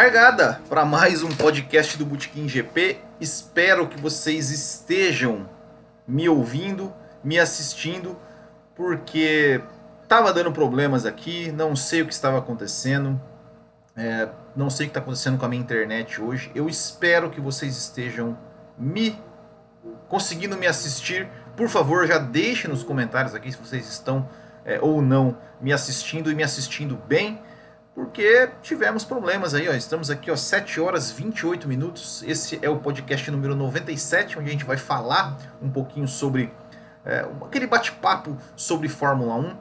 Largada para mais um podcast do Botequim GP. Espero que vocês estejam me ouvindo, me assistindo, porque estava dando problemas aqui, não sei o que estava acontecendo, é, não sei o que está acontecendo com a minha internet hoje. Eu espero que vocês estejam me conseguindo me assistir. Por favor, já deixe nos comentários aqui se vocês estão é, ou não me assistindo e me assistindo bem porque tivemos problemas aí, ó. Estamos aqui, ó, 7 horas 28 minutos. Esse é o podcast número 97, onde a gente vai falar um pouquinho sobre é, aquele bate-papo sobre Fórmula 1.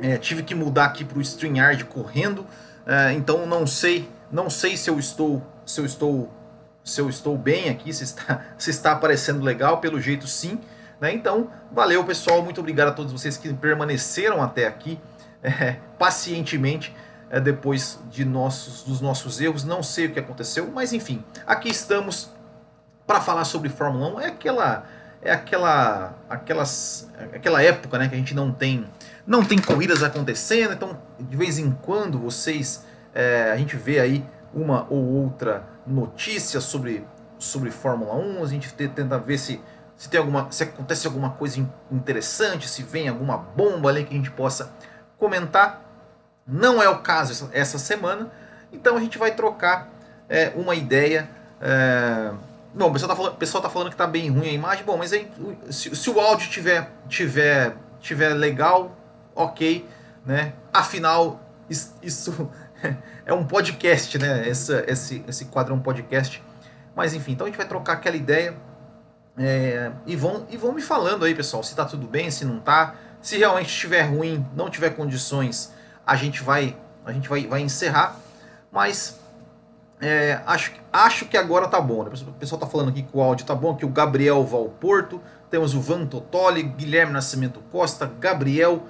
É, tive que mudar aqui para o StreamYard correndo, é, então não sei, não sei se eu estou, se eu estou, se eu estou bem aqui, se está, se está aparecendo legal, pelo jeito sim. Né? Então, valeu pessoal, muito obrigado a todos vocês que permaneceram até aqui é, pacientemente é, depois de nossos, dos nossos erros. Não sei o que aconteceu, mas enfim, aqui estamos para falar sobre Fórmula 1. É aquela é aquela aquelas aquela época, né, que a gente não tem não tem corridas acontecendo, então de vez em quando vocês é, a gente vê aí uma ou outra notícia sobre sobre Fórmula 1, a gente tenta ver se se tem alguma se acontece alguma coisa interessante, se vem alguma bomba ali que a gente possa comentar. Não é o caso essa semana, então a gente vai trocar é, uma ideia. É... Bom, o pessoal está falando, pessoal tá falando que está bem ruim a imagem. Bom, mas aí, se, se, o áudio tiver, tiver, tiver legal, ok, né? Afinal, isso é um podcast, né? Essa, esse, esse quadro é um podcast. Mas enfim, então a gente vai trocar aquela ideia. É, e, vão, e vão me falando aí, pessoal, se está tudo bem, se não está. Se realmente estiver ruim, não tiver condições a gente vai, a gente vai, vai encerrar, mas é, acho, acho que agora tá bom. Né? O pessoal tá falando aqui que o áudio tá bom, que o Gabriel Valporto, temos o Van Totoli, Guilherme Nascimento Costa, Gabriel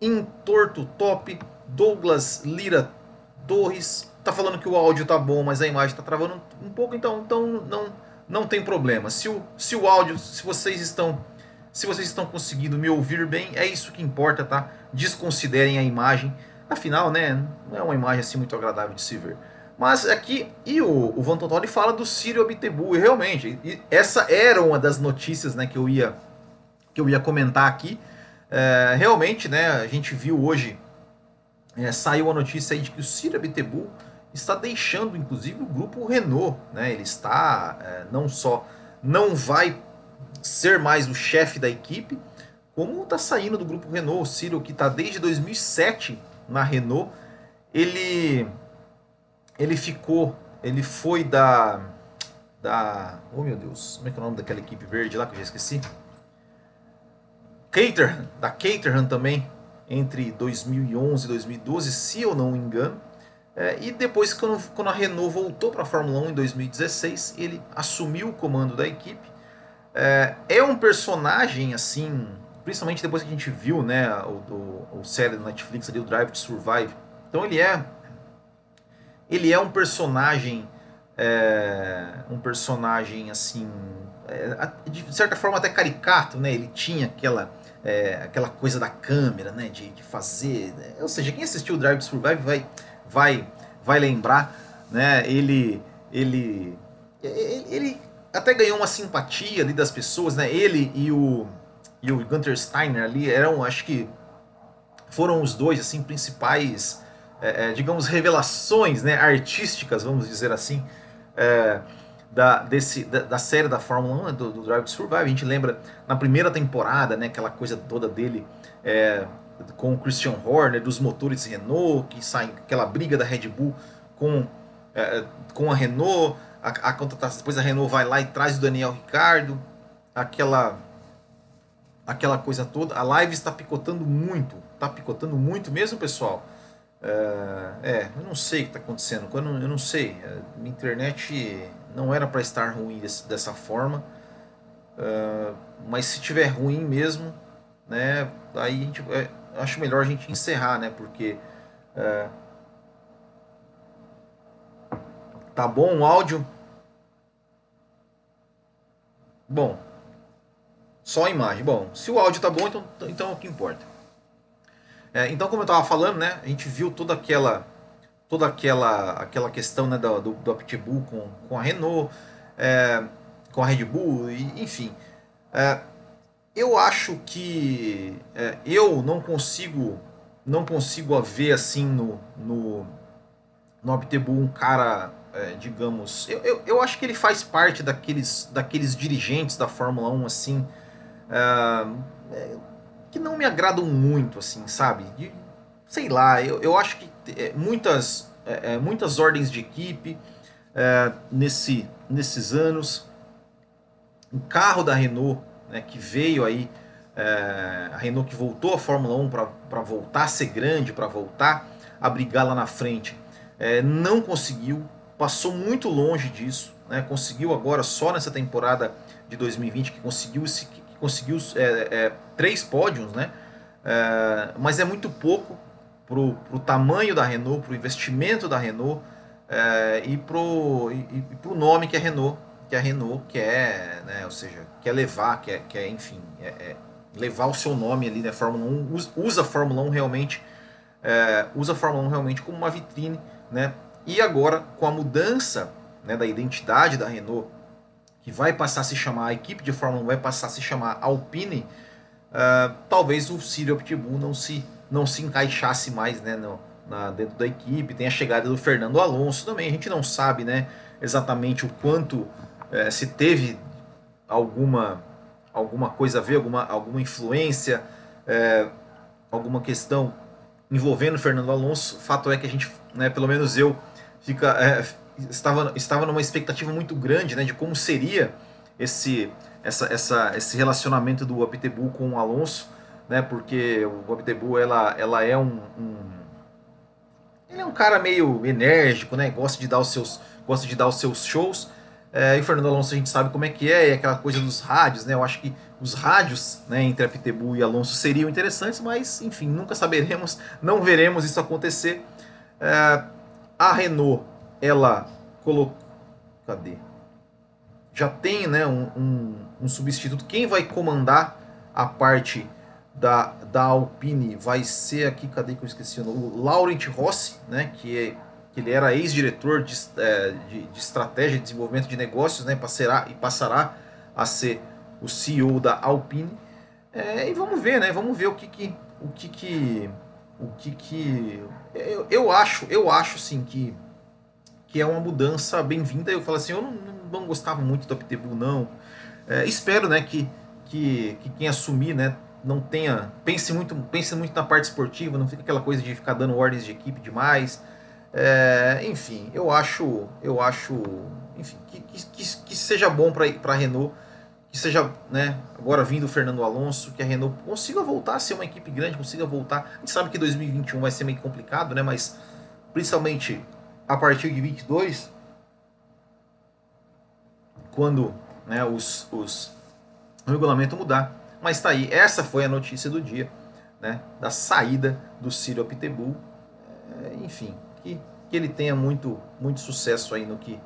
Intorto Top, Douglas Lira Torres, tá falando que o áudio tá bom, mas a imagem tá travando um pouco, então, então não, não tem problema. Se o, se o áudio, se vocês estão se vocês estão conseguindo me ouvir bem, é isso que importa, tá? Desconsiderem a imagem. Afinal, né, não é uma imagem assim muito agradável de se ver. Mas aqui, e o, o Van Totoli fala do Círio Abitebu, e realmente, e essa era uma das notícias né, que, eu ia, que eu ia comentar aqui. É, realmente, né, a gente viu hoje, é, saiu a notícia aí de que o Círio Abitebu está deixando, inclusive, o grupo Renault. Né, ele está, é, não só não vai ser mais o chefe da equipe, como está saindo do grupo Renault, o Ciro, que está desde 2007 na Renault, ele, ele ficou, ele foi da, da, oh meu Deus, como é que é o nome daquela equipe verde lá que eu já esqueci? Caterham, da Caterham também, entre 2011 e 2012, se eu não me engano. É, e depois, quando, quando a Renault voltou para a Fórmula 1 em 2016, ele assumiu o comando da equipe é, é um personagem assim, principalmente depois que a gente viu, né, o, o, o série da Netflix ali, o Drive to Survive. Então ele é ele é um personagem é, um personagem assim é, de certa forma até caricato, né? Ele tinha aquela é, aquela coisa da câmera, né? De, de fazer, né? ou seja, quem assistiu o Drive to Survive vai vai vai lembrar, né? Ele ele ele, ele até ganhou uma simpatia ali das pessoas, né? Ele e o, e o Gunter Steiner ali eram, acho que foram os dois assim principais, é, é, digamos, revelações, né? Artísticas, vamos dizer assim, é, da, desse, da, da, série da Fórmula 1, né? do, do, Drive to Survive. A gente lembra na primeira temporada, né? Aquela coisa toda dele é, com o Christian Horner, dos motores Renault, que saem aquela briga da Red Bull com, é, com a Renault a, a contratação, depois a Renault vai lá e traz o Daniel Ricardo, aquela aquela coisa toda. A live está picotando muito, está picotando muito mesmo, pessoal. É, é eu não sei o que está acontecendo, eu não, eu não sei. A é, minha internet não era para estar ruim desse, dessa forma, é, mas se tiver ruim mesmo, né, aí a gente, acho melhor a gente encerrar, né, porque é, tá bom o áudio, Bom, só a imagem. Bom, se o áudio tá bom, então, então é o que importa. É, então, como eu estava falando, né, a gente viu toda aquela toda aquela, aquela questão né, do, do, do Aptibu com, com a Renault, é, com a Red Bull, e, enfim. É, eu acho que é, eu não consigo não consigo ver assim no, no, no Aptebu um cara, é, digamos. Eu, eu, eu, acho que ele faz parte daqueles, daqueles dirigentes da Fórmula 1, assim. É, é, que não me agradam muito, assim, sabe? De, sei lá, eu, eu acho que é, muitas, é, muitas ordens de equipe nesse, nesses anos. O carro da Renault, né, que veio aí é, a Renault que voltou à Fórmula 1 para voltar a ser grande, para voltar a brigar lá na frente, é, não conseguiu, passou muito longe disso, né, conseguiu agora só nessa temporada de 2020 que conseguiu, que conseguiu é, é, três pódios, né, é, mas é muito pouco para o tamanho da Renault, para o investimento da Renault é, e para o nome que a Renault que a Renault quer, né, ou seja, quer levar, quer, quer enfim, é, levar o seu nome ali, né? Fórmula 1, usa a Fórmula 1 realmente, é, usa a Fórmula 1 realmente como uma vitrine, né? E agora, com a mudança né, da identidade da Renault, que vai passar a se chamar, a equipe de Fórmula 1 vai passar a se chamar Alpine, uh, talvez o Cyril Pitbull não se, não se encaixasse mais né, no, na, dentro da equipe. Tem a chegada do Fernando Alonso também, a gente não sabe né, exatamente o quanto uh, se teve alguma alguma coisa a ver, alguma, alguma influência, é, alguma questão envolvendo Fernando Alonso. Fato é que a gente, né, pelo menos eu, fica, é, estava, estava numa expectativa muito grande né, de como seria esse, essa, essa, esse relacionamento do Abtebu com o Alonso, né, porque o Abtebu ela, ela é um, um, ele é um cara meio enérgico, né, gosta de dar os seus gosta de dar os seus shows, é, e o Fernando Alonso a gente sabe como é que é, é aquela coisa dos rádios, né? Eu acho que os rádios né, entre a Pitbull e Alonso seriam interessantes, mas enfim, nunca saberemos, não veremos isso acontecer. É, a Renault, ela colocou. Cadê? Já tem né, um, um, um, substituto. Quem vai comandar a parte da, da Alpine vai ser aqui, cadê que eu esqueci o Laurent Rossi, né, que é que ele era ex-diretor de, é, de, de, estratégia e desenvolvimento de negócios, né, passará, e passará a ser o CEO da Alpine. É, e vamos ver, né? Vamos ver o que que o que que o que que eu, eu acho, eu acho sim que que é uma mudança bem-vinda. Eu falo assim, eu não, não gostava muito do Aptebu não. É, espero, né, que, que que quem assumir, né, não tenha pense muito pense muito na parte esportiva, não fica aquela coisa de ficar dando ordens de equipe demais. É, enfim, eu acho, eu acho, enfim, que, que, que seja bom para a Renault, que seja, né, agora vindo o Fernando Alonso, que a Renault consiga voltar a ser uma equipe grande, consiga voltar. A gente sabe que 2021 vai ser meio complicado, né, mas principalmente a partir de 22, quando né, os, os, o regulamento mudar. Mas tá aí, essa foi a notícia do dia, né, da saída do Ciro Pitbull. É, enfim, que, que ele tenha muito, muito sucesso aí no que,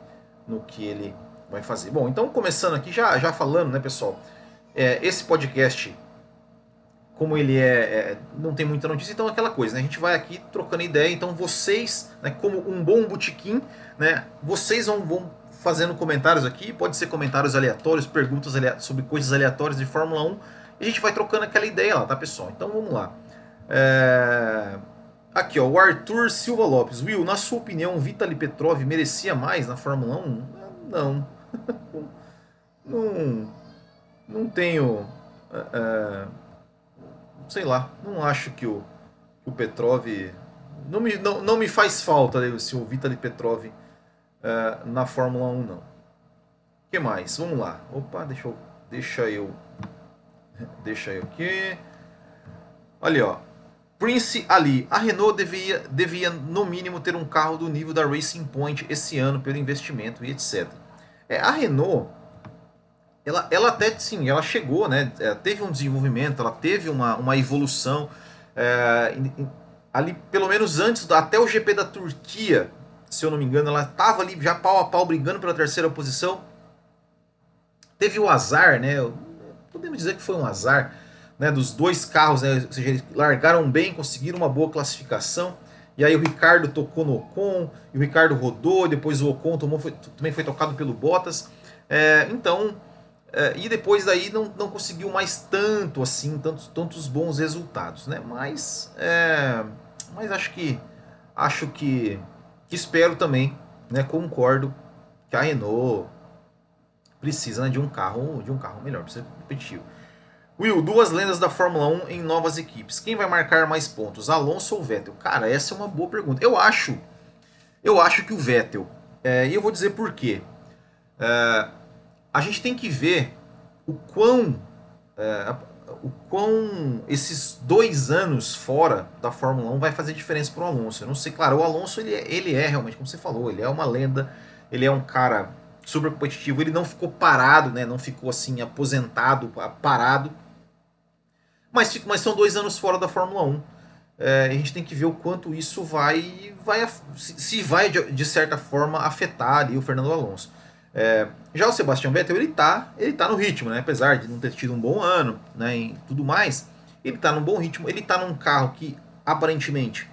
no que ele vai fazer. Bom, então começando aqui, já, já falando, né, pessoal? É, esse podcast, como ele é, é, não tem muita notícia, então é aquela coisa, né? A gente vai aqui trocando ideia, então vocês, né, como um bom botequim, né, vocês vão, vão fazendo comentários aqui, pode ser comentários aleatórios, perguntas sobre coisas aleatórias de Fórmula 1, e a gente vai trocando aquela ideia lá, tá, pessoal? Então vamos lá. É... Aqui, ó, o Arthur Silva Lopes. Will, na sua opinião, Vitaly Petrov merecia mais na Fórmula 1? Não. não, não tenho. Uh, sei lá, não acho que o, que o Petrov. Não me, não, não me faz falta se o Vitaly Petrov uh, na Fórmula 1, não. O que mais? Vamos lá. Opa, deixa eu. Deixa eu. Deixa eu aqui. Olha, ó. Prince Ali, a Renault devia, devia no mínimo ter um carro do nível da Racing Point esse ano pelo investimento e etc. É, a Renault, ela, ela até sim, ela chegou, né? É, teve um desenvolvimento, ela teve uma, uma evolução é, ali, pelo menos antes, até o GP da Turquia, se eu não me engano, ela estava ali já pau a pau brigando pela terceira posição. Teve o azar, né? Podemos dizer que foi um azar né, dos dois carros, né, ou seja, eles largaram bem, conseguiram uma boa classificação e aí o Ricardo tocou no Ocon, e o Ricardo rodou, depois o Ocon tomou, foi, também foi tocado pelo Bottas. É, então, é, e depois daí não, não conseguiu mais tanto assim, tantos, tantos bons resultados, né? Mas, é, mas acho que acho que, que espero também, né? Concordo que a Renault precisa né, de um carro de um carro melhor, precisa competitivo. Will, duas lendas da Fórmula 1 em novas equipes. Quem vai marcar mais pontos, Alonso ou Vettel? Cara, essa é uma boa pergunta. Eu acho, eu acho que o Vettel. É, e eu vou dizer por quê. É, a gente tem que ver o quão, é, o quão esses dois anos fora da Fórmula 1 vai fazer diferença para o Alonso. Eu não sei, claro, o Alonso ele, é, ele é realmente, como você falou, ele é uma lenda, ele é um cara super competitivo, ele não ficou parado, né? Não ficou assim aposentado, parado mas, mas são dois anos fora da Fórmula 1. É, a gente tem que ver o quanto isso vai, vai se vai de, de certa forma afetar ali o Fernando Alonso. É, já o Sebastian Vettel ele tá, ele tá no ritmo, né? apesar de não ter tido um bom ano né, e tudo mais, ele tá num bom ritmo, ele tá num carro que aparentemente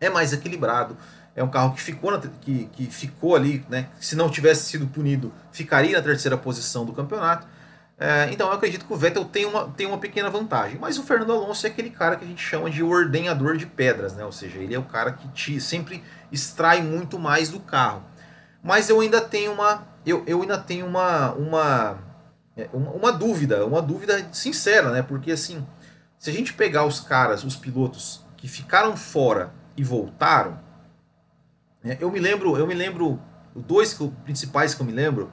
é mais equilibrado, é um carro que ficou, na, que, que ficou ali, né? Se não tivesse sido punido, ficaria na terceira posição do campeonato. É, então eu acredito que o Vettel tem uma, tem uma pequena vantagem. Mas o Fernando Alonso é aquele cara que a gente chama de ordenhador de pedras, né? Ou seja, ele é o cara que te, sempre extrai muito mais do carro. Mas eu ainda tenho uma. Eu, eu ainda tenho uma, uma, é, uma, uma dúvida, uma dúvida sincera, né? Porque assim, se a gente pegar os caras, os pilotos que ficaram fora e voltaram, né? eu me lembro, eu me lembro, dois principais que eu me lembro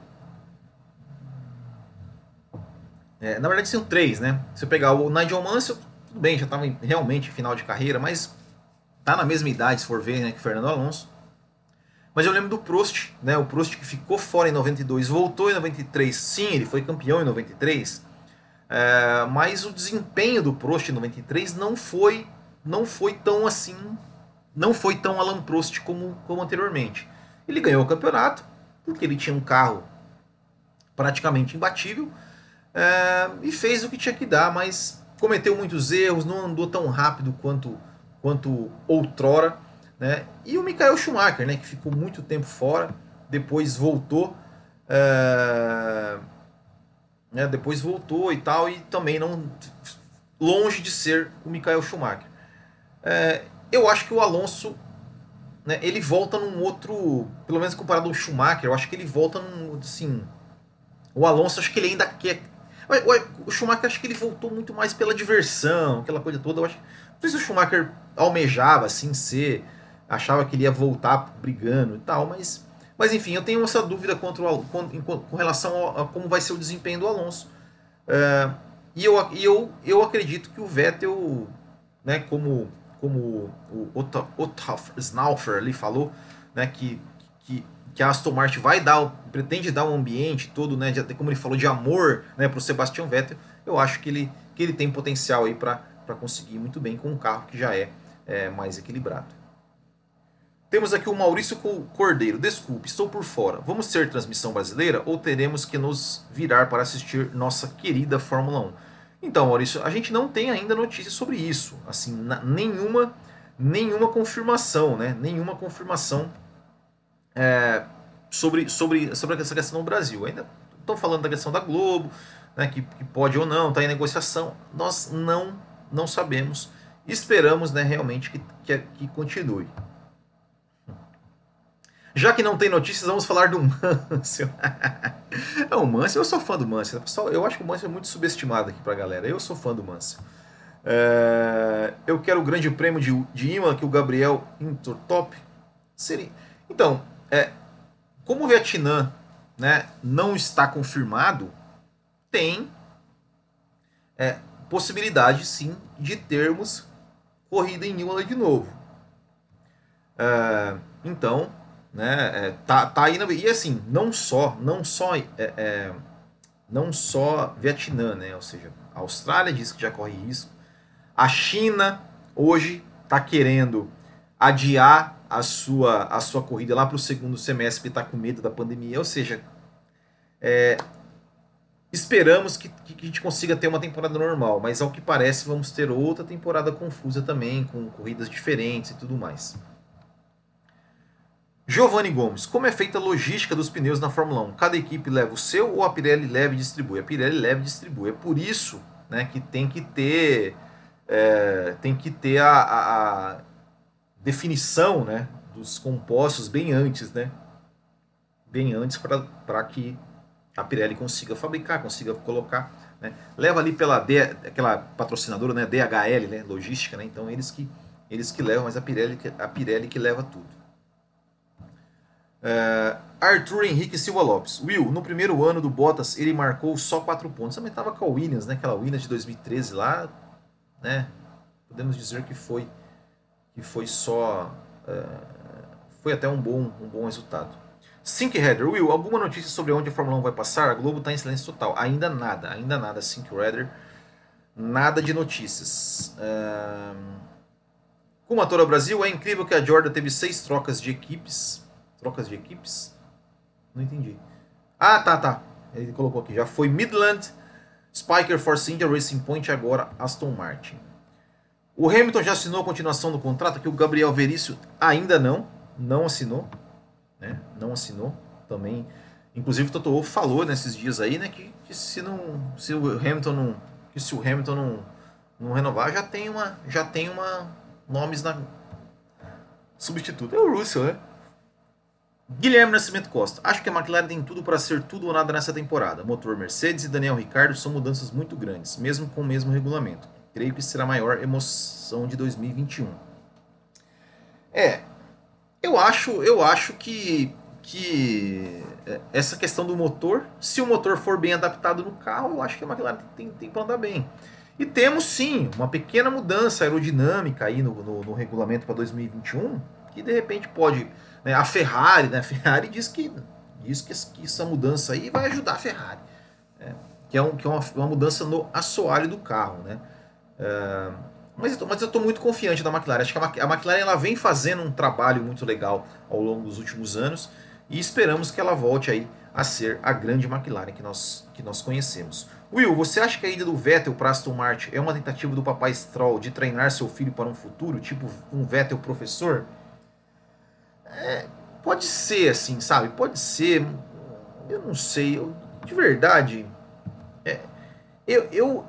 É, na verdade, são três, né? Se eu pegar o Nigel Mansell, tudo bem, já estava realmente em final de carreira, mas tá na mesma idade, se for ver, né, que Fernando Alonso. Mas eu lembro do Prost, né? O Prost que ficou fora em 92, voltou em 93. Sim, ele foi campeão em 93. É, mas o desempenho do Prost em 93 não foi, não foi tão assim, não foi tão Alan Prost como, como anteriormente. Ele ganhou o campeonato porque ele tinha um carro praticamente imbatível é, e fez o que tinha que dar, mas cometeu muitos erros, não andou tão rápido quanto, quanto outrora. Né? E o Michael Schumacher, né, que ficou muito tempo fora, depois voltou. É, né, depois voltou e tal, e também não longe de ser o Michael Schumacher. É, eu acho que o Alonso né, ele volta num outro, pelo menos comparado ao Schumacher, eu acho que ele volta num, assim, o Alonso acho que ele ainda quer o Schumacher acho que ele voltou muito mais pela diversão, aquela coisa toda. Eu acho, não sei se o Schumacher almejava assim ser, achava que ele ia voltar brigando e tal, mas, mas enfim, eu tenho essa dúvida contra o, com, com relação a, a, como vai ser o desempenho do Alonso. É, e eu, e eu, eu acredito que o Vettel, né, como, como o Otto Snaufer ali falou, né, que, que que a Aston Martin vai dar, pretende dar um ambiente todo, né, de, como ele falou, de amor, né, para o Sebastian Vettel, eu acho que ele, que ele tem potencial aí para conseguir muito bem com um carro que já é, é, mais equilibrado. Temos aqui o Maurício Cordeiro. Desculpe, estou por fora. Vamos ter transmissão brasileira ou teremos que nos virar para assistir nossa querida Fórmula 1? Então, Maurício, a gente não tem ainda notícias sobre isso. Assim, nenhuma nenhuma confirmação, né? Nenhuma confirmação é, sobre, sobre, sobre essa questão no Brasil. Ainda estão falando da questão da Globo, né, que, que pode ou não, está em negociação. Nós não, não sabemos. Esperamos né, realmente que, que, que continue. Já que não tem notícias, vamos falar do Mansell. é, o Mansell, eu sou fã do Mansell. Pessoal, eu acho que o Mansell é muito subestimado aqui pra galera. Eu sou fã do Mansell. É, eu quero o grande prêmio de, de Ima, que o Gabriel Intertop seria. Então, é, como o Vietnã né, não está confirmado, tem é, possibilidade sim de termos corrida em Imola de novo. É, então, né, é, tá, tá aí na, e assim, não só, não só, é, é, não só Vietnã, né, ou seja, a Austrália diz que já corre risco, a China hoje está querendo adiar a sua, a sua corrida lá para o segundo semestre, está com medo da pandemia. Ou seja, é, esperamos que, que, a gente consiga ter uma temporada normal, mas ao que parece vamos ter outra temporada confusa também, com corridas diferentes e tudo mais. Giovanni Gomes, como é feita a logística dos pneus na Fórmula 1? Cada equipe leva o seu ou a Pirelli leva e distribui? A Pirelli leva e distribui. É por isso né, que tem que ter, é, tem que ter a, a, a, definição né, dos compostos bem antes, né? Bem antes para que a Pirelli consiga fabricar, consiga colocar. Né? Leva ali pela D, aquela patrocinadora, né, DHL, né, logística, né? então eles que, eles que levam, mas a Pirelli, a Pirelli que leva tudo. Uh, Arthur Henrique Silva Lopes. Will, no primeiro ano do Bottas, ele marcou só 4 pontos. Também estava com a Williams, né? Aquela Williams de 2013 lá, né? Podemos dizer que foi que foi só uh, foi até um bom um bom resultado. Sync Header, Will, alguma notícia sobre onde a Fórmula 1 vai passar? A Globo está em silêncio total. Ainda nada, ainda nada. Sync Header, nada de notícias. Uh, como a Toro Brasil, é incrível que a Jordan teve seis trocas de equipes Trocas de equipes? Não entendi. Ah, tá, tá. Ele colocou aqui. Já foi Midland, Spiker, Force India, Racing Point agora Aston Martin. O Hamilton já assinou a continuação do contrato, que o Gabriel Verício ainda não, não assinou, né? Não assinou também. Inclusive o Toto Wolff falou nesses dias aí, né, que, que, se não, se o Hamilton não, que se o Hamilton não, não renovar, já tem uma, já tem uma nomes na substituto. É o Russell, né? Guilherme Nascimento Costa. Acho que a McLaren tem tudo para ser tudo ou nada nessa temporada. Motor Mercedes e Daniel Ricciardo são mudanças muito grandes, mesmo com o mesmo regulamento. Creio que será a maior emoção de 2021. É, eu acho, eu acho que, que é, essa questão do motor, se o motor for bem adaptado no carro, eu acho que a McLaren tem, tem para andar bem. E temos sim uma pequena mudança aerodinâmica aí no, no, no regulamento para 2021, que de repente pode né? A Ferrari, né? A Ferrari diz que diz que, que essa mudança aí vai ajudar a Ferrari, né? que é, um, que é uma, uma mudança no assoalho do carro, né? É, mas, eu estou muito confiante da McLaren. Acho que a, a McLaren ela vem fazendo um trabalho muito legal ao longo dos últimos anos e esperamos que ela volte aí a ser a grande McLaren que nós, que nós conhecemos. Will, você acha que a ida do Vettel para Aston Martin é uma tentativa do papai Stroll de treinar seu filho para um futuro, tipo um Vettel professor? É, pode ser assim, sabe? Pode ser. Eu não sei. Eu, de verdade. É, eu, eu,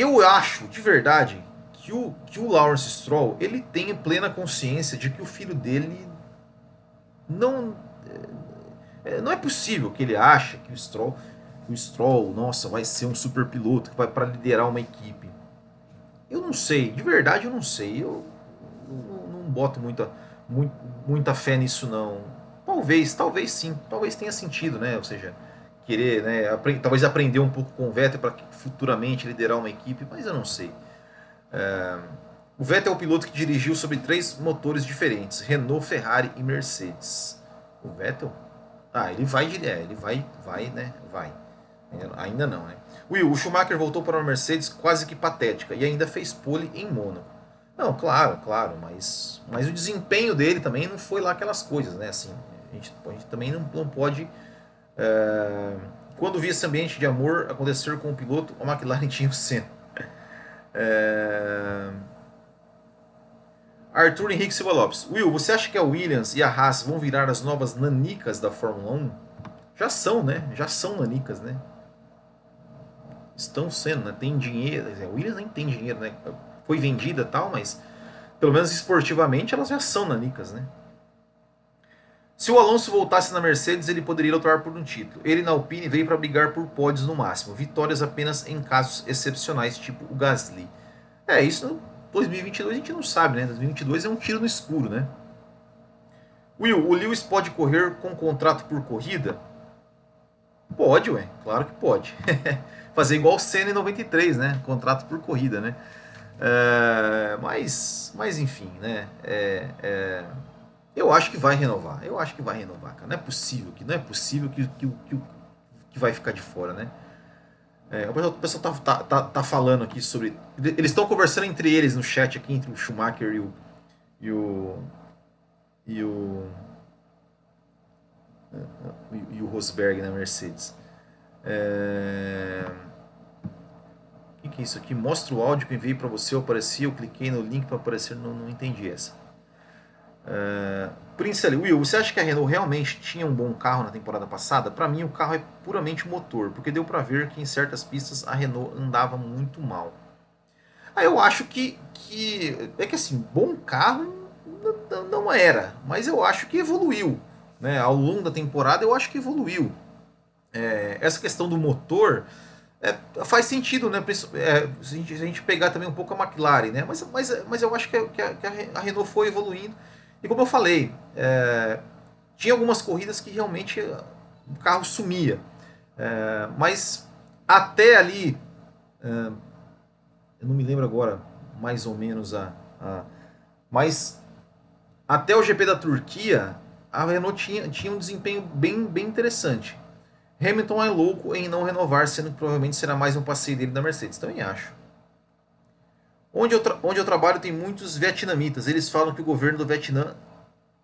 eu acho, de verdade, que o, que o Lawrence Stroll ele tem plena consciência de que o filho dele não. É, não é possível que ele ache que o Stroll, o Stroll, nossa, vai ser um super piloto que vai para liderar uma equipe. Eu não sei, de verdade eu não sei. Eu não, não boto muita muita fé nisso não. Talvez, talvez sim, talvez tenha sentido, né? Ou seja, querer, né, aprend talvez aprender um pouco com o Vettel para futuramente liderar uma equipe, mas eu não sei. É... O Vettel é o piloto que dirigiu sobre três motores diferentes: Renault, Ferrari e Mercedes. O Vettel? Ah, ele vai, é, ele vai, vai, né? Vai. Ainda não, né? Will, o Schumacher voltou para uma Mercedes quase que patética e ainda fez pole em Mônaco. Não, claro, claro, mas, mas o desempenho dele também não foi lá aquelas coisas, né? Assim, a, gente, a gente também não, não pode. É, quando vi esse ambiente de amor acontecer com o piloto, a McLaren tinha o Senna. É, Arthur Henrique Silva Lopes. Will, você acha que a Williams e a Haas vão virar as novas nanicas da Fórmula 1? Já são, né? Já são nanicas, né? Estão sendo, né? Tem dinheiro. A Williams nem tem dinheiro, né? foi vendida tal, mas pelo menos esportivamente elas já são nanicas, né? Se o Alonso voltasse na Mercedes, ele poderia lutar por um título. Ele na Alpine veio para brigar por pódios no máximo, vitórias apenas em casos excepcionais, tipo o Gasly. É, isso no 2022 a gente não sabe, né? 2022 é um tiro no escuro, né? Will, o Lewis pode correr com contrato por corrida? Pode, ué, claro que pode. Fazer igual o Senna em 93, né? Contrato por corrida, né? É, mas, mas enfim, né? É, é, eu acho que vai renovar. Eu acho que vai renovar, cara. Não é possível que não é possível que, que, que, que vai ficar de fora, né? É, o pessoal, o pessoal tá, tá, tá, tá, falando aqui sobre. Eles estão conversando entre eles no chat aqui, entre o Schumacher e o. E o. E o. E, o Rosberg na Mercedes. É... O que, que é isso aqui? Mostra o áudio que eu enviei para você, eu apareci, eu cliquei no link para aparecer, não, não entendi essa. É... Prince ali, Will, você acha que a Renault realmente tinha um bom carro na temporada passada? Para mim, o carro é puramente motor, porque deu para ver que em certas pistas a Renault andava muito mal. Aí eu acho que, que é que assim, bom carro não era, mas eu acho que evoluiu. Né? Ao longo da temporada, eu acho que evoluiu. É, essa questão do motor é, faz sentido, né? É, se, a gente, pegar também um pouco a McLaren, né? Mas, mas, mas eu acho que, a, que a Renault foi evoluindo. E como eu falei, é, tinha algumas corridas que realmente o carro sumia. É, mas até ali, é, eu não me lembro agora mais ou menos a, a mas até o GP da Turquia, a Renault tinha, tinha um desempenho bem, bem interessante. Hamilton é louco em não renovar, sendo que provavelmente será mais um passeio dele da Mercedes. Também acho. Onde eu, onde eu trabalho tem muitos vietnamitas. Eles falam que o governo do Vietnã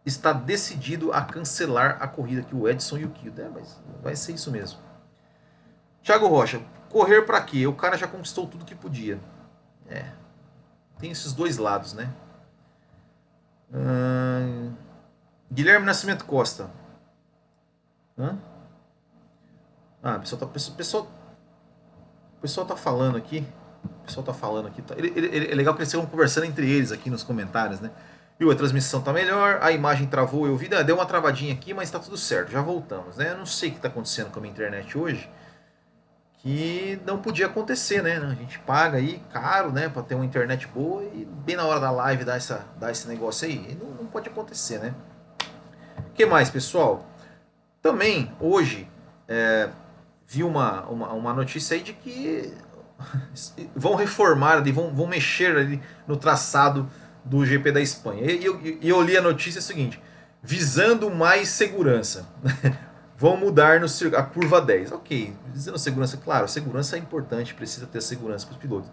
está decidido a cancelar a corrida que o Edson e o Kiel. É, mas vai ser isso mesmo. Thiago Rocha, correr para quê? O cara já conquistou tudo que podia. É. Tem esses dois lados, né? Guilherme Nascimento Costa. Hã? Ah, o pessoal tá, pessoal, pessoal, pessoal tá falando aqui. O pessoal tá falando aqui. Tá, ele, ele, é legal que eles estão conversando entre eles aqui nos comentários, né? Viu, a transmissão tá melhor, a imagem travou, eu vi, deu uma travadinha aqui, mas tá tudo certo, já voltamos, né? Eu não sei o que tá acontecendo com a minha internet hoje que não podia acontecer, né? A gente paga aí caro, né, para ter uma internet boa e bem na hora da live dar, essa, dar esse negócio aí. Não, não pode acontecer, né? O que mais, pessoal? Também, hoje, é, vi uma, uma, uma notícia aí de que vão reformar ali, vão, vão mexer ali no traçado do GP da Espanha. E eu, eu li a notícia seguinte, visando mais segurança. vão mudar no, a curva 10. Ok, dizendo segurança, claro, segurança é importante, precisa ter segurança para os pilotos.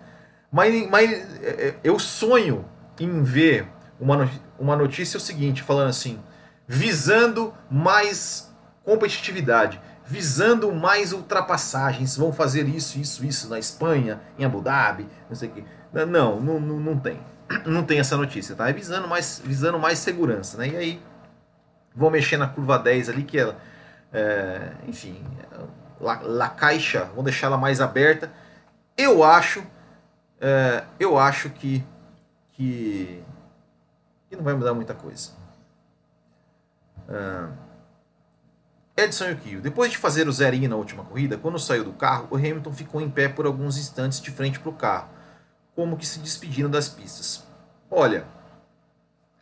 Mas, mas é, é, eu sonho em ver uma, uma notícia o seguinte, falando assim, visando mais competitividade, visando mais ultrapassagens, vão fazer isso, isso, isso na Espanha, em Abu Dhabi, não sei o quê. Não, não, não, não tem. Não tem essa notícia, tá? É visando mais, visando mais segurança, né? E aí, vão mexer na curva 10 ali, que ela é, enfim, la, la, caixa, vamos deixar ela mais aberta. Eu acho, é, eu acho que, que, que não vai mudar muita coisa. É, Edson Yukio, depois de fazer o zerinho na última corrida, quando saiu do carro, o Hamilton ficou em pé por alguns instantes de frente para o carro, como que se despedindo das pistas. Olha,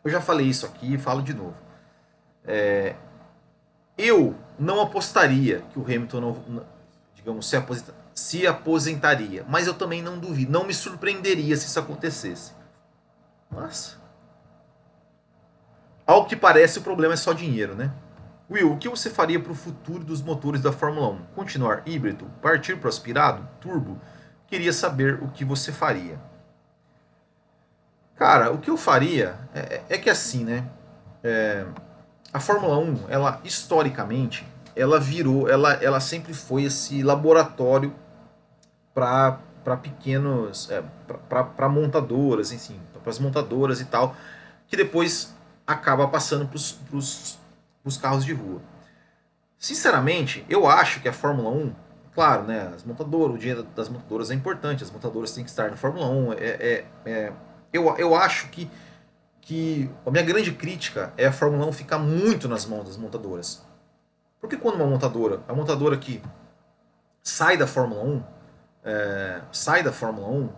eu já falei isso aqui e falo de novo. É, eu não apostaria que o Hamilton não, digamos, se, aposenta, se aposentaria, mas eu também não duvido, não me surpreenderia se isso acontecesse. Mas, ao que parece, o problema é só dinheiro, né? Will, o que você faria para o futuro dos motores da Fórmula 1? Continuar híbrido? Partir para o aspirado? Turbo? Queria saber o que você faria. Cara, o que eu faria é, é que assim, né? É, a Fórmula 1, ela historicamente, ela virou, ela, ela sempre foi esse laboratório para pequenos, é, para montadoras, enfim, para as montadoras e tal, que depois acaba passando para os carros de rua. Sinceramente, eu acho que a Fórmula 1, claro, né, as montadoras, o dinheiro das montadoras é importante, as montadoras têm que estar na Fórmula 1, é, é, é eu, eu acho que que a minha grande crítica é a Fórmula 1 ficar muito nas mãos das montadoras. Porque quando uma montadora, a montadora que sai da Fórmula 1, é, sai da Fórmula 1,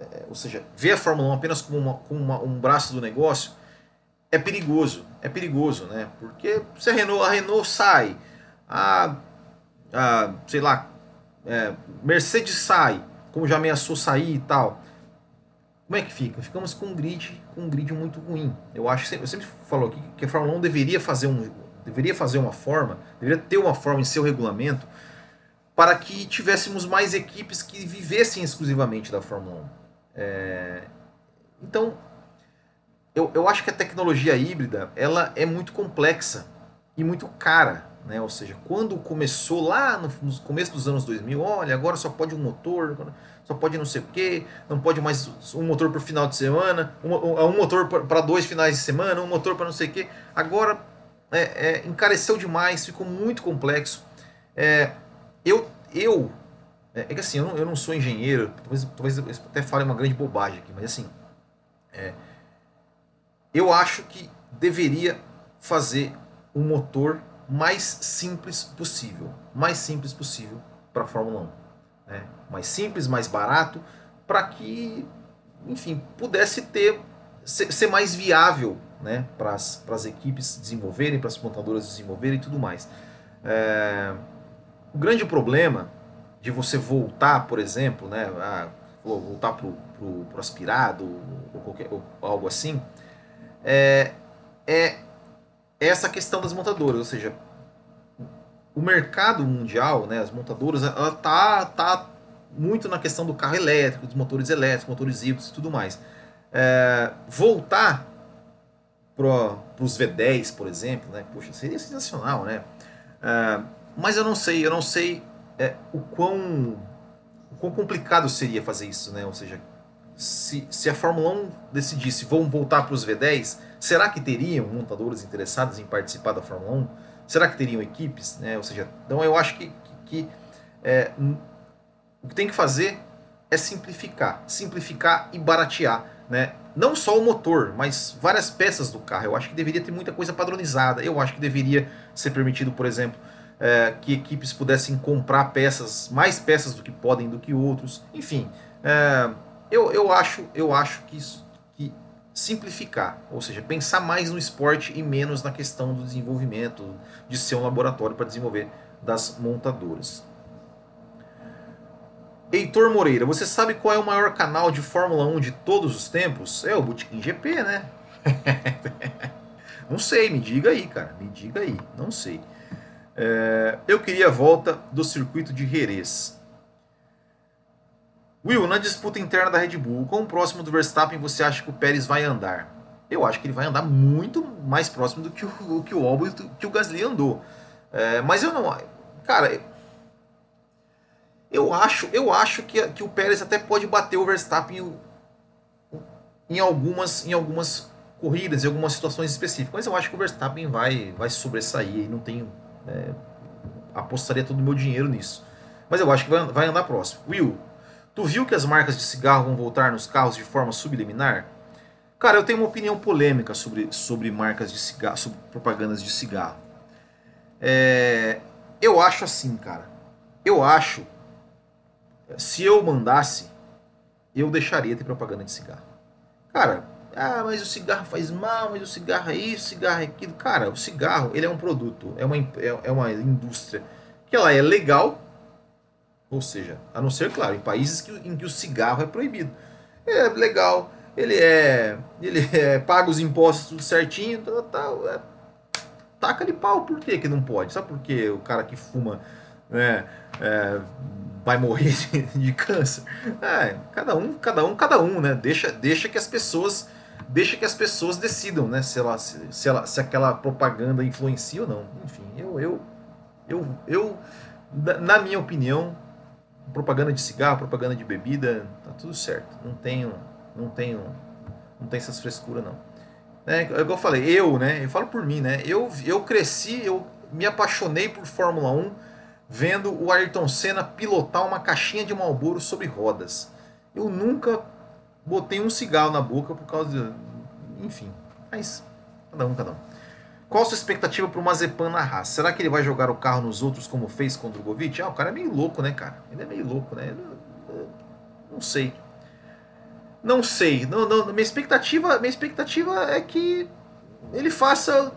é, ou seja, vê a Fórmula 1 apenas como, uma, como uma, um braço do negócio, é perigoso. É perigoso, né? Porque se a Renault, a Renault sai, a, a sei lá, é, Mercedes sai, como já ameaçou sair e tal, como é que fica? Ficamos com um grid, com um grid muito ruim. Eu acho, eu sempre falo aqui que a Fórmula 1 deveria fazer um, deveria fazer uma forma, deveria ter uma forma em seu regulamento para que tivéssemos mais equipes que vivessem exclusivamente da Fórmula 1. É, então, eu, eu acho que a tecnologia híbrida ela é muito complexa e muito cara. né? Ou seja, quando começou lá no, no começo dos anos 2000, olha, agora só pode um motor, só pode não sei o quê, não pode mais um motor por final de semana, um, um motor para dois finais de semana, um motor para não sei o quê. Agora é, é, encareceu demais, ficou muito complexo. É, eu, eu é, é, que assim, eu não, eu não sou engenheiro, talvez, talvez eu até fale uma grande bobagem aqui, mas assim, é, eu acho que deveria fazer um motor mais simples possível, mais simples possível para a Fórmula 1, né? mais simples, mais barato, para que, enfim, pudesse ter ser, ser mais viável, né, para as equipes desenvolverem, para as montadoras desenvolverem e tudo mais. É, o grande problema de você voltar, por exemplo, né, a, voltar para o aspirado ou, qualquer, ou algo assim, é, é essa questão das montadoras, ou seja, o mercado mundial, né, as montadoras, ela tá, tá muito na questão do carro elétrico, dos motores elétricos, motores híbridos e tudo mais. É, voltar para os V10, por exemplo, né, poxa, seria sensacional, né? É, mas eu não sei, eu não sei é, o, quão, o quão complicado seria fazer isso, né? Ou seja, se, se a Fórmula 1 decidisse vão voltar para os V10, será que teriam montadores interessados em participar da Fórmula 1? Será que teriam equipes? Né? Ou seja, então eu acho que, que, que é, o que tem que fazer é simplificar, simplificar e baratear, né? Não só o motor, mas várias peças do carro. Eu acho que deveria ter muita coisa padronizada. Eu acho que deveria ser permitido, por exemplo, é, que equipes pudessem comprar peças, mais peças do que podem do que outros. Enfim, é, eu, eu acho, eu acho que, isso, que simplificar, ou seja, pensar mais no esporte e menos na questão do desenvolvimento, de ser um laboratório para desenvolver das montadoras. Heitor Moreira, você sabe qual é o maior canal de Fórmula 1 de todos os tempos? É o Botequim GP, né? não sei, me diga aí, cara. Me diga aí, não sei. É, eu queria a volta do circuito de Jerez. Will, na disputa interna da Red Bull, quão próximo do Verstappen você acha que o Pérez vai andar? Eu acho que ele vai andar muito mais próximo do que o, que o Albon que o Gasly andou. É, mas eu não. Cara, eu acho, eu acho que, que o Pérez até pode bater o Verstappen em, em, algumas, em algumas corridas, em algumas situações específicas. Mas eu acho que o Verstappen vai, vai sobressair e não tenho é, apostaria todo o meu dinheiro nisso. Mas eu acho que vai, vai andar próximo. Will, tu viu que as marcas de cigarro vão voltar nos carros de forma subliminar? Cara, eu tenho uma opinião polêmica sobre, sobre marcas de cigarro, sobre propagandas de cigarro. É, eu acho assim, cara. Eu acho. Se eu mandasse, eu deixaria de propaganda de cigarro. Cara, ah, mas o cigarro faz mal, mas o cigarro é isso, o cigarro é aquilo. Cara, o cigarro ele é um produto, é uma, é, é uma indústria que ela é legal, ou seja, a não ser, claro, em países que, em que o cigarro é proibido. É legal, ele é. Ele é, paga os impostos tudo certinho, tal, tal, é, taca de pau, por que, que não pode? Sabe por que o cara que fuma né, é, vai morrer de, de câncer? É, cada um, cada um, cada um, né? Deixa, deixa que as pessoas deixa que as pessoas decidam, né? Se, ela, se, se, ela, se aquela propaganda influencia ou não. Enfim, eu, eu, eu, eu, na minha opinião, propaganda de cigarro, propaganda de bebida, tá tudo certo. Não tenho, não tenho, não tem essas frescuras não. É, igual eu falei, eu, né? Eu falo por mim, né? Eu, eu cresci, eu me apaixonei por Fórmula 1 vendo o Ayrton Senna pilotar uma caixinha de Marlboro sobre rodas. Eu nunca botei um cigarro na boca por causa de. Enfim, mas cada um, cada um. Qual a sua expectativa para o Mazepan na Haas? Será que ele vai jogar o carro nos outros como fez com o Drogovic? Ah, o cara é meio louco, né, cara? Ele é meio louco, né? Não sei. Não sei. Não, não, minha, expectativa, minha expectativa é que ele faça.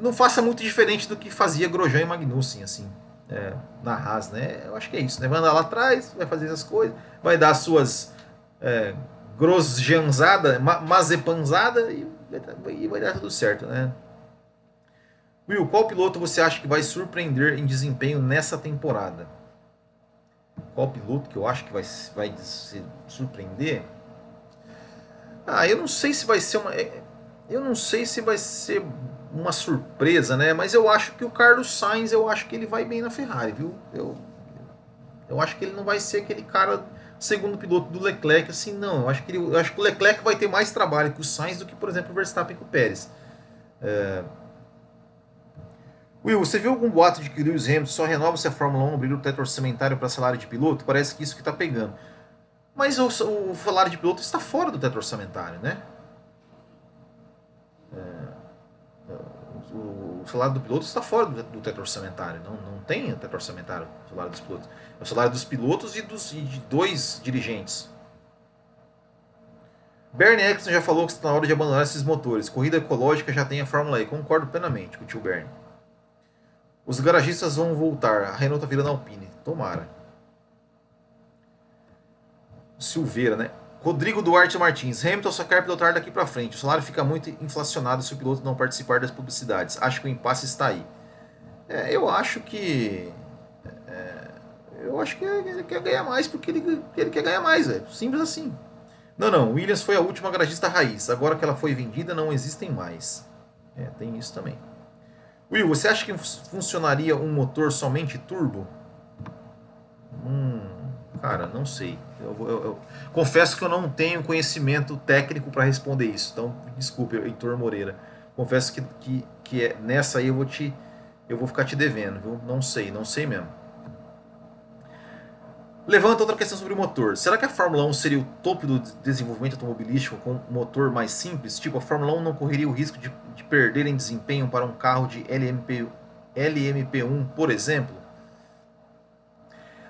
Não faça muito diferente do que fazia Grosjean e Magnussen, assim. É, na Haas, né? Eu acho que é isso, né? Vai andar lá atrás, vai fazer essas coisas, vai dar suas é, grosjeanzada, mazepanzada e, e vai dar tudo certo, né? Will, qual piloto você acha que vai surpreender em desempenho nessa temporada? Qual piloto que eu acho que vai, vai se surpreender? Ah, eu não sei se vai ser uma. É, eu não sei se vai ser uma surpresa, né? Mas eu acho que o Carlos Sainz, eu acho que ele vai bem na Ferrari, viu? Eu, eu acho que ele não vai ser aquele cara segundo piloto do Leclerc, assim, não. Eu acho que, ele, eu acho que o Leclerc vai ter mais trabalho com o Sainz do que, por exemplo, o Verstappen com o Pérez. É... Will, você viu algum boato de que Lewis Hamilton só renova se a Fórmula 1 abrir o teto orçamentário para salário de piloto? Parece que isso que está pegando. Mas o, o, salário de piloto está fora do teto orçamentário, né? É... O, o, salário do piloto está fora do, do teto orçamentário. Não, não tem teto orçamentário o salário dos pilotos. É o salário dos pilotos e, dos, e de dois dirigentes. Bernie Eccleston já falou que está na hora de abandonar esses motores. Corrida ecológica já tem a Fórmula E. Concordo plenamente com o tio Bernie. Os garagistas vão voltar. A Renault está virando Alpine. Tomara. Silveira, né? Rodrigo Duarte Martins. Hamilton só quer pilotar daqui para frente. O salário fica muito inflacionado se o piloto não participar das publicidades. Acho que o impasse está aí. É, eu acho que. É, eu acho que ele quer ganhar mais porque ele, ele quer ganhar mais. É simples assim. Não, não. Williams foi a última garagista raiz. Agora que ela foi vendida, não existem mais. É, tem isso também. Will, você acha que funcionaria um motor somente turbo? Hum, cara, não sei. Eu, eu, eu confesso que eu não tenho conhecimento técnico para responder isso. Então, desculpe, Heitor Moreira. Confesso que, que, que é, nessa aí eu vou te eu vou ficar te devendo, viu? Não sei, não sei mesmo. Levanta outra questão sobre o motor. Será que a Fórmula 1 seria o topo do desenvolvimento automobilístico com um motor mais simples? Tipo, a Fórmula 1 não correria o risco de, de perder em desempenho para um carro de LMP, LMP1, por exemplo?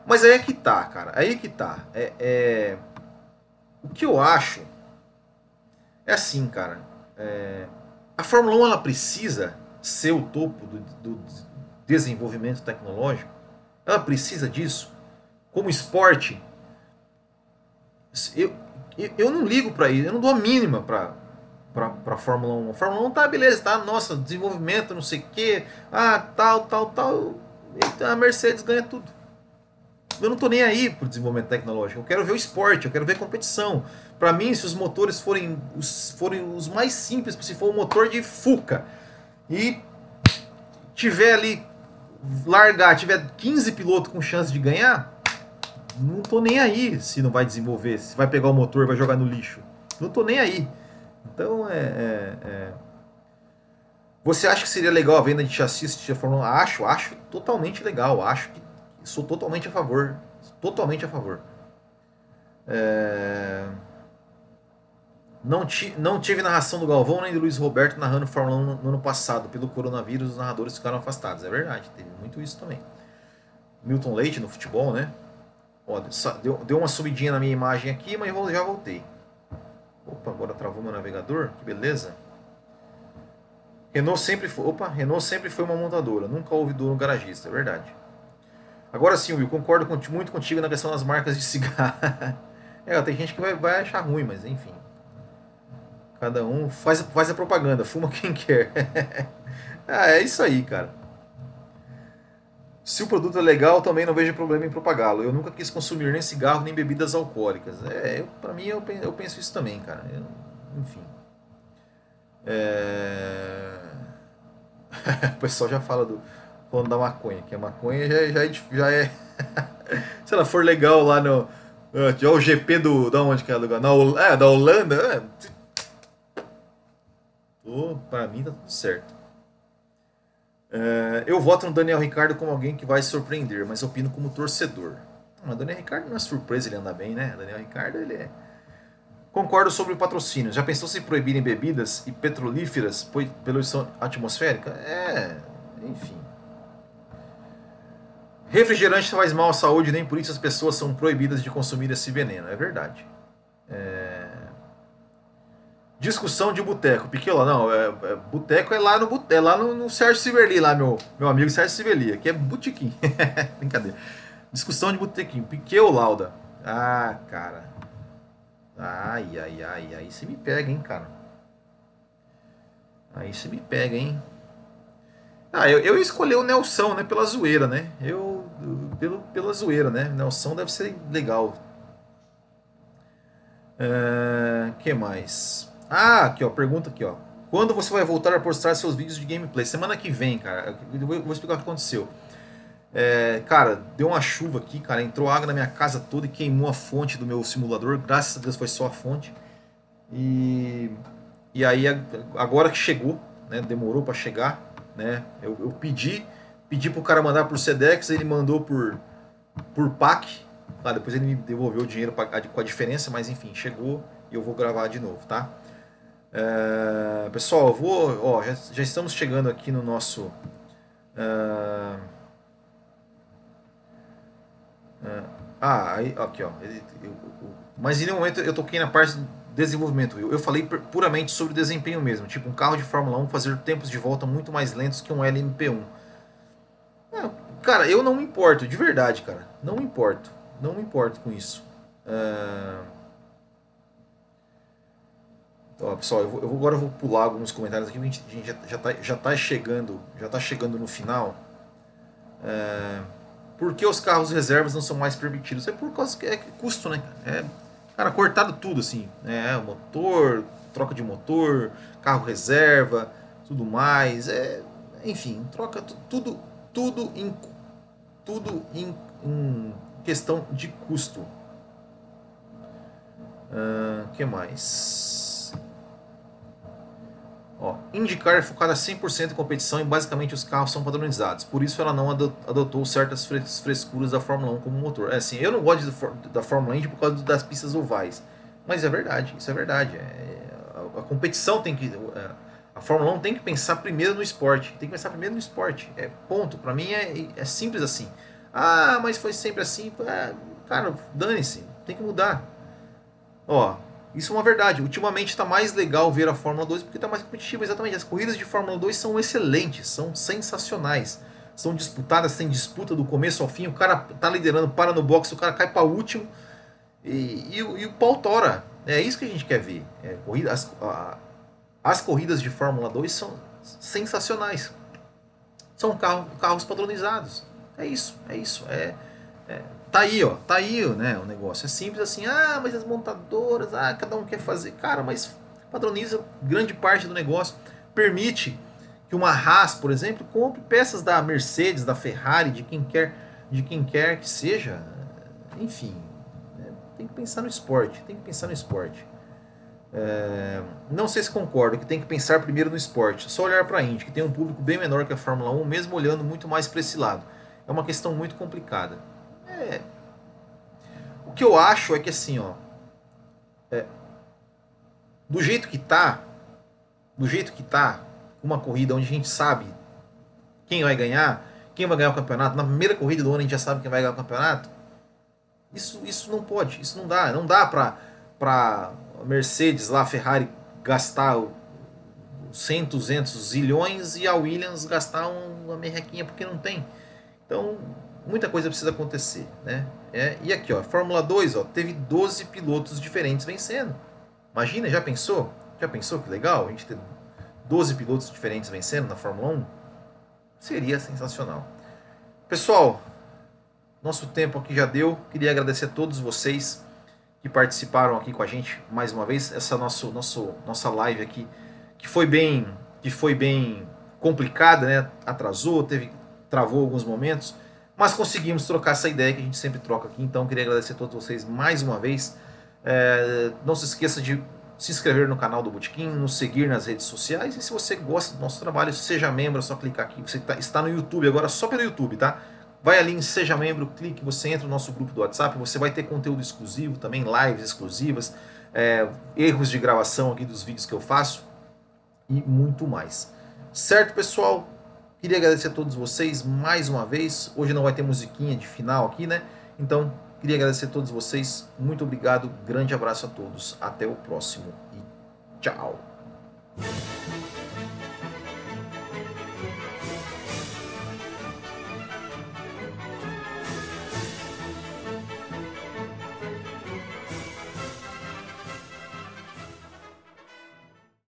Mas aí é que tá, cara. Aí é que tá. É, é... O que eu acho é assim, cara. É... A Fórmula 1 ela precisa ser o topo do, do desenvolvimento tecnológico? Ela precisa disso? Como esporte, eu, eu não ligo para isso, eu não dou a mínima para para Fórmula 1. A Fórmula 1 tá beleza, tá? Nossa, desenvolvimento, não sei o quê, ah, tal, tal, tal. A Mercedes ganha tudo. Eu não tô nem aí pro desenvolvimento tecnológico. Eu quero ver o esporte, eu quero ver competição. Para mim, se os motores forem os, forem os mais simples, se for um motor de Fuca e tiver ali largar, tiver 15 pilotos com chance de ganhar, não tô nem aí se não vai desenvolver, se vai pegar o motor e vai jogar no lixo. Não tô nem aí. Então é, é, é... Você acha que seria legal a venda de chassis de Fórmula 1? Acho, acho totalmente legal. Acho que sou totalmente a favor. Totalmente a favor. É... Não, ti, não tive narração do Galvão nem do Luiz Roberto narrando Fórmula 1 no, no ano passado. Pelo coronavírus, os narradores ficaram afastados. É verdade, teve muito isso também. Milton Leite no futebol, né? Ó, deu, deu uma subidinha na minha imagem aqui, mas já voltei. Opa, agora travou meu navegador, que beleza. Renault sempre foi, opa, Renault sempre foi uma montadora, nunca houve dono garagista, é verdade. Agora sim, Will, concordo muito contigo na questão das marcas de cigarro. é, tem gente que vai, vai achar ruim, mas enfim. Cada um faz, faz a propaganda, fuma quem quer. ah, é isso aí, cara. Se o produto é legal, também não vejo problema em propagá-lo. Eu nunca quis consumir nem cigarro nem bebidas alcoólicas. É, para mim eu, eu penso isso também, cara. Eu, enfim. É... o pessoal já fala do falando da maconha, que a maconha já, já, é já é se ela for legal lá no já o GP do da onde que é lugar? Na é, da Holanda, é, para mim tá tudo certo. Uh, eu voto no Daniel Ricardo como alguém que vai surpreender, mas opino como torcedor. Mas Daniel Ricardo não é surpresa, ele anda bem, né? Daniel Ricardo, ele é. Concordo sobre o patrocínio. Já pensou se proibirem bebidas e petrolíferas poluição atmosférica? É, enfim. Refrigerante faz mal à saúde, nem por isso as pessoas são proibidas de consumir esse veneno. É verdade. É... Discussão de boteco. Piqueula, não, é, é, boteco é lá no é lá no, no Sérgio Siverli, lá, meu, meu amigo Sérgio Siverli, que é botequim. Brincadeira. Discussão de botequim. Piqueu Lauda. Ah, cara. Ai, ai, ai, aí você me pega, hein, cara. Aí você me pega, hein. Ah, eu, eu escolhi o Nelson, né, pela zoeira, né. Eu, pelo, pela zoeira, né. Nelson deve ser legal. Uh, que mais? Ah, aqui ó, pergunta aqui ó. Quando você vai voltar a postar seus vídeos de gameplay? Semana que vem, cara. Eu vou explicar o que aconteceu. É, cara, deu uma chuva aqui, cara. Entrou água na minha casa toda e queimou a fonte do meu simulador. Graças a Deus foi só a fonte. E, e aí, agora que chegou, né? Demorou para chegar, né? Eu, eu pedi, pedi pro cara mandar por Sedex, ele mandou por, por PAC. Tá? Depois ele me devolveu o dinheiro pra, com a diferença, mas enfim, chegou e eu vou gravar de novo, tá? É, pessoal, vou, ó, já, já, estamos chegando aqui no nosso. Uh, uh, ah, aí, aqui ó. Ele, eu, eu, mas em nenhum momento eu toquei na parte do desenvolvimento. Eu, eu falei puramente sobre desempenho mesmo. Tipo, um carro de Fórmula 1 fazer tempos de volta muito mais lentos que um LMP1. É, cara, eu não me importo, de verdade, cara. Não me importo. Não me importo com isso. Uh, Ó, pessoal, eu, vou, eu agora vou pular alguns comentários aqui, a gente, gente já está já tá chegando, já tá chegando no final. É, por que os carros reservas não são mais permitidos? É por causa que é custo, né? É, cara, cortado tudo assim. É, motor, troca de motor, carro reserva, tudo mais. É, enfim, troca tudo, tudo em, tudo em, em questão de custo. O uh, que mais? Ó, IndyCar é focada 100% em competição e basicamente os carros são padronizados. Por isso ela não adotou certas frescuras da Fórmula 1 como motor. É assim, eu não gosto da Fórmula Indy por causa das pistas ovais. Mas é verdade, isso é verdade. É, a, a, competição tem que. É, a Fórmula 1 tem que pensar primeiro no esporte. Tem que pensar primeiro no esporte. É ponto. Para mim é, é simples assim. Ah, mas foi sempre assim. É, cara, dane-se. Tem que mudar. Ó, isso é uma verdade. Ultimamente está mais legal ver a Fórmula 2 porque está mais competitiva. Exatamente. As corridas de Fórmula 2 são excelentes, são sensacionais. São disputadas, tem disputa do começo ao fim. O cara tá liderando, para no box, o cara cai para último. E, e, e, o pau tora. É isso que a gente quer ver. É, corrida, as, a, as corridas de Fórmula 2 são sensacionais. São carro, carros padronizados. É isso, é isso. É, é, Tá aí, ó, tá aí né, o negócio. É simples assim, ah, mas as montadoras, ah, cada um quer fazer. Cara, mas padroniza grande parte do negócio. Permite que uma Haas, por exemplo, compre peças da Mercedes, da Ferrari, de quem quer, de quem quer que seja. Enfim, né, tem que pensar no esporte, tem que pensar no esporte. É, não sei se concordo que tem que pensar primeiro no esporte. Só olhar para a Indy, que tem um público bem menor que a Fórmula 1, mesmo olhando muito mais para esse lado. É uma questão muito complicada. É. O que eu acho é que assim, ó. É, do jeito que tá, do jeito que tá, uma corrida onde a gente sabe quem vai ganhar, quem vai ganhar o campeonato, na primeira corrida do ano a gente já sabe quem vai ganhar o campeonato. Isso, isso não pode, isso não dá, não dá pra, pra Mercedes lá, Ferrari gastar 100, 200 zilhões e a Williams gastar uma merrequinha porque não tem. Então, muita coisa precisa acontecer, né? É, e aqui, ó, Fórmula 2, ó, teve 12 pilotos diferentes vencendo. Imagina, já pensou? Já pensou que legal a gente ter 12 pilotos diferentes vencendo na Fórmula 1? Seria sensacional. Pessoal, nosso tempo aqui já deu. Queria agradecer a todos vocês que participaram aqui com a gente mais uma vez. Essa nosso, nosso, nossa live aqui, que foi bem, que foi bem complicada, né? Atrasou, teve, travou alguns momentos mas conseguimos trocar essa ideia que a gente sempre troca aqui. Então, queria agradecer a todos vocês mais uma vez. É, não se esqueça de se inscrever no canal do Botequim, nos seguir nas redes sociais. E se você gosta do nosso trabalho, seja membro, é só clicar aqui. Você tá, está no YouTube agora, só pelo YouTube, tá? Vai ali em Seja Membro, clique, você entra no nosso grupo do WhatsApp, você vai ter conteúdo exclusivo, também lives exclusivas, é, erros de gravação aqui dos vídeos que eu faço e muito mais. Certo, pessoal? Queria agradecer a todos vocês mais uma vez. Hoje não vai ter musiquinha de final aqui, né? Então, queria agradecer a todos vocês. Muito obrigado. Grande abraço a todos. Até o próximo e tchau.